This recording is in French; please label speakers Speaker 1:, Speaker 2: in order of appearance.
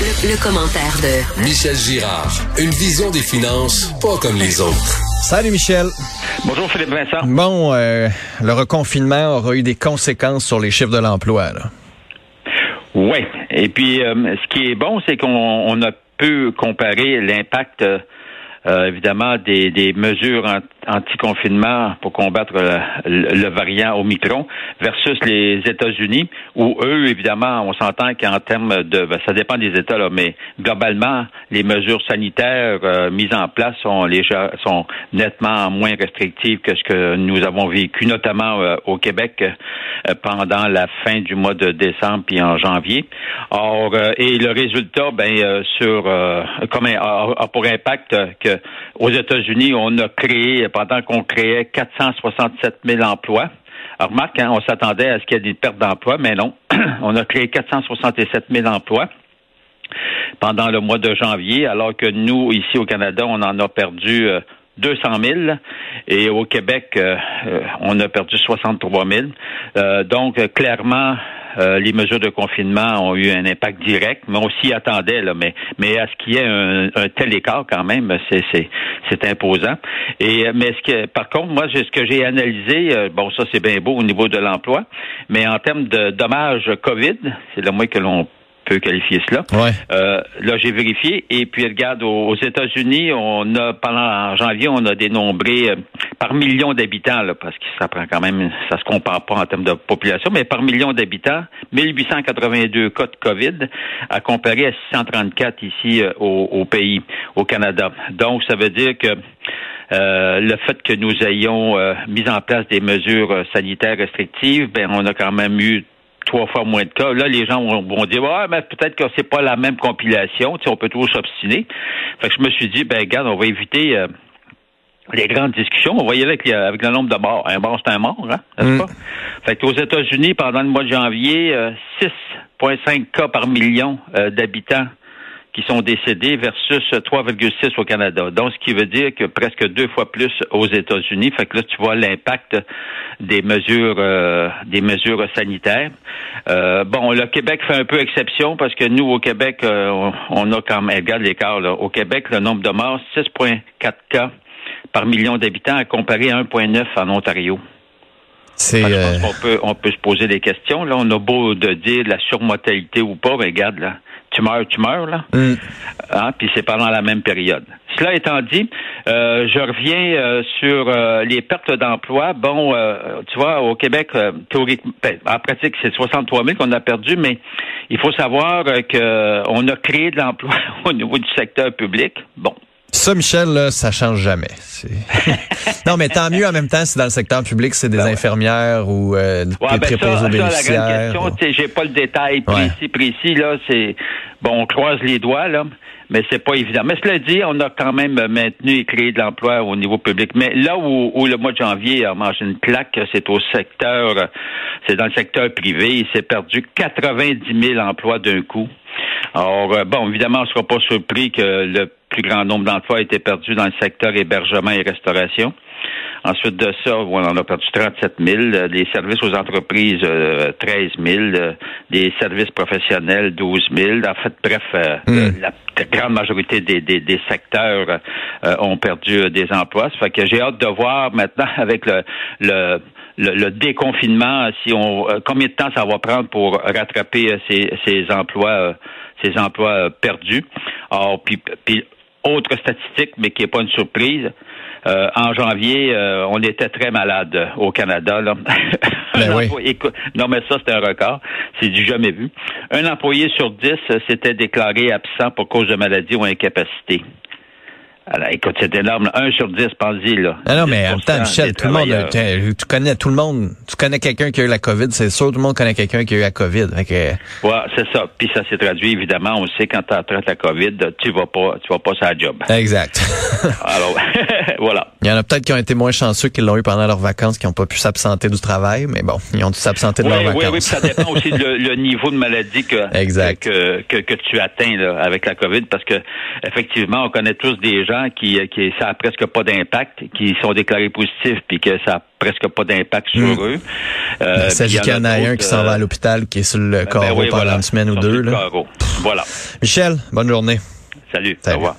Speaker 1: Le, commentaire de
Speaker 2: Michel Girard. Une vision des finances pas comme les autres.
Speaker 3: Salut Michel.
Speaker 4: Bonjour Philippe Vincent.
Speaker 3: Bon, euh, le reconfinement aura eu des conséquences sur les chiffres de l'emploi.
Speaker 4: Oui. Et puis, euh, ce qui est bon, c'est qu'on a pu comparer l'impact, euh, évidemment, des, des mesures anti-confinement pour combattre le, variant Omicron versus les États-Unis, où eux, évidemment, on s'entend qu'en termes de, ben, ça dépend des États là, mais globalement, les mesures sanitaires euh, mises en place sont sont nettement moins restrictives que ce que nous avons vécu, notamment euh, au Québec euh, pendant la fin du mois de décembre puis en janvier. Or, et le résultat, ben, sur comme a, pour impact que aux États-Unis, on a créé pendant qu'on créait 467 000 emplois. Alors, remarque, hein, on s'attendait à ce qu'il y ait des pertes d'emplois, mais non. on a créé 467 000 emplois pendant le mois de janvier, alors que nous, ici au Canada, on en a perdu 200 euh, 000 et au Québec, euh, euh, on a perdu 63 000. donc, clairement, euh, les mesures de confinement ont eu un impact direct, mais on s'y attendait, là, mais, mais à ce qu'il y ait un, tel écart quand même, c'est, imposant. Et mais ce que, par contre, moi, ce que j'ai analysé, euh, bon, ça c'est bien beau au niveau de l'emploi, mais en termes de dommages COVID, c'est le moins que l'on peut qualifier cela. Euh, là, j'ai vérifié. Et puis, regarde, aux, États-Unis, on a, pendant janvier, on a dénombré euh, par million d'habitants, parce que ça prend quand même, ça se compare pas en termes de population, mais par million d'habitants, 1882 cas de COVID, à comparer à 634 ici euh, au, pays, au Canada. Donc, ça veut dire que le fait que nous ayons mis en place des mesures sanitaires restrictives, ben on a quand même eu trois fois moins de cas. Là, les gens vont, dire mais peut-être que c'est pas la même compilation. Tu sais, on peut toujours s'obstiner. Fait que je me suis dit, ben regarde, on va éviter euh, les grandes discussions. On va y aller avec, avec le nombre de morts. Un mort, c'est un mort, hein, n'est-ce mm. pas? Fait qu'aux États-Unis, pendant le mois de janvier, 6,5 euh, cas par million euh, d'habitants qui sont décédés versus 3,6 au Canada. Donc, ce qui veut dire que presque deux fois plus aux États-Unis. Fait que là, tu vois l'impact des mesures euh, des mesures sanitaires. Euh, bon, le Québec fait un peu exception parce que nous, au Québec, euh, on, a quand même, regarde l'écart, là. Au Québec, le nombre de morts, 6,4 cas par million d'habitants à comparer à 1,9 en Ontario. C'est, on peut, on peut se poser des questions. Là, on a beau de dire la surmortalité ou pas, mais regarde là, tu meurs, tu meurs, là. Mm. Hein, puis c'est pendant la même période. Cela étant dit, euh, je reviens euh, sur euh, les pertes d'emploi. Bon, tu vois, au Québec, théoriquement, ben, en pratique, c'est 63 000 qu'on a perdu, mais il faut savoir qu'on a créé de l'emploi au niveau du secteur public. Bon,
Speaker 3: ça, Michel, là, ça change jamais. non, mais tant mieux en même temps si dans le secteur public, c'est des ben infirmières ou euh, des
Speaker 4: ben préposés aux bénéficiaires. La grande question, j'ai pas le détail précis, précis, là, c'est bon, on croise les doigts, là, mais c'est pas évident. Mais cela dit, on a quand même maintenu et créé de l'emploi au niveau public. Mais là où, où, le mois de janvier a mangé une claque, c'est au secteur, c'est dans le secteur privé. Il s'est perdu 90 000 emplois d'un coup. Alors, euh, bon, évidemment, on ne sera pas surpris que le plus grand nombre d'emplois a été perdu dans le secteur hébergement et restauration. Ensuite de ça, on en a perdu 37 000. Les services aux entreprises, 13 euh, 000. Les services professionnels, 12 000. En fait, bref, euh, hmm. la grande majorité des, des, secteurs ont perdu des emplois. Ça fait que j'ai hâte de voir maintenant avec le, le le, déconfinement, si on combien de temps ça va prendre pour rattraper ces, ces emplois ces emplois perdus. Puis, puis autre statistique, mais qui n'est pas une surprise. Euh, en janvier, euh, on était très malade au Canada. Là.
Speaker 3: Ben
Speaker 4: non, mais ça, c'est un record. C'est du jamais vu. Un employé sur dix s'était déclaré absent pour cause de maladie ou incapacité. Alors, écoute, c'est énorme. Un sur dix, pense-y, là.
Speaker 3: Non, non, mais en même temps, Michel, tout le monde, tu connais tout le monde, tu connais quelqu'un qui a eu la COVID, c'est sûr, tout le monde connaît quelqu'un qui a eu la COVID.
Speaker 4: Okay. Ouais, c'est ça. Puis ça s'est traduit, évidemment, on sait quand tu traites la COVID, tu vas pas, tu vas pas sur la job.
Speaker 3: Exact.
Speaker 4: Alors, voilà.
Speaker 3: Il y en a peut-être qui ont été moins chanceux qu'ils l'ont eu pendant leurs vacances, qui n'ont pas pu s'absenter du travail, mais bon, ils ont dû s'absenter de leurs vacances.
Speaker 4: Oui, oui, ça dépend aussi du le, niveau de maladie que, Que, que, que, tu atteins là, avec la COVID, parce que effectivement, on connaît tous des gens qui, qui ça a presque pas d'impact, qui sont déclarés positifs, puis que ça a presque pas d'impact sur hmm. eux.
Speaker 3: Euh, il s'agit qu'il y en a un qui s'en va à l'hôpital, qui est sur le ben, ben carreau pendant une semaine ou deux. Là.
Speaker 4: Voilà.
Speaker 3: Michel, bonne journée.
Speaker 4: Salut.
Speaker 3: Salut.
Speaker 4: Au revoir.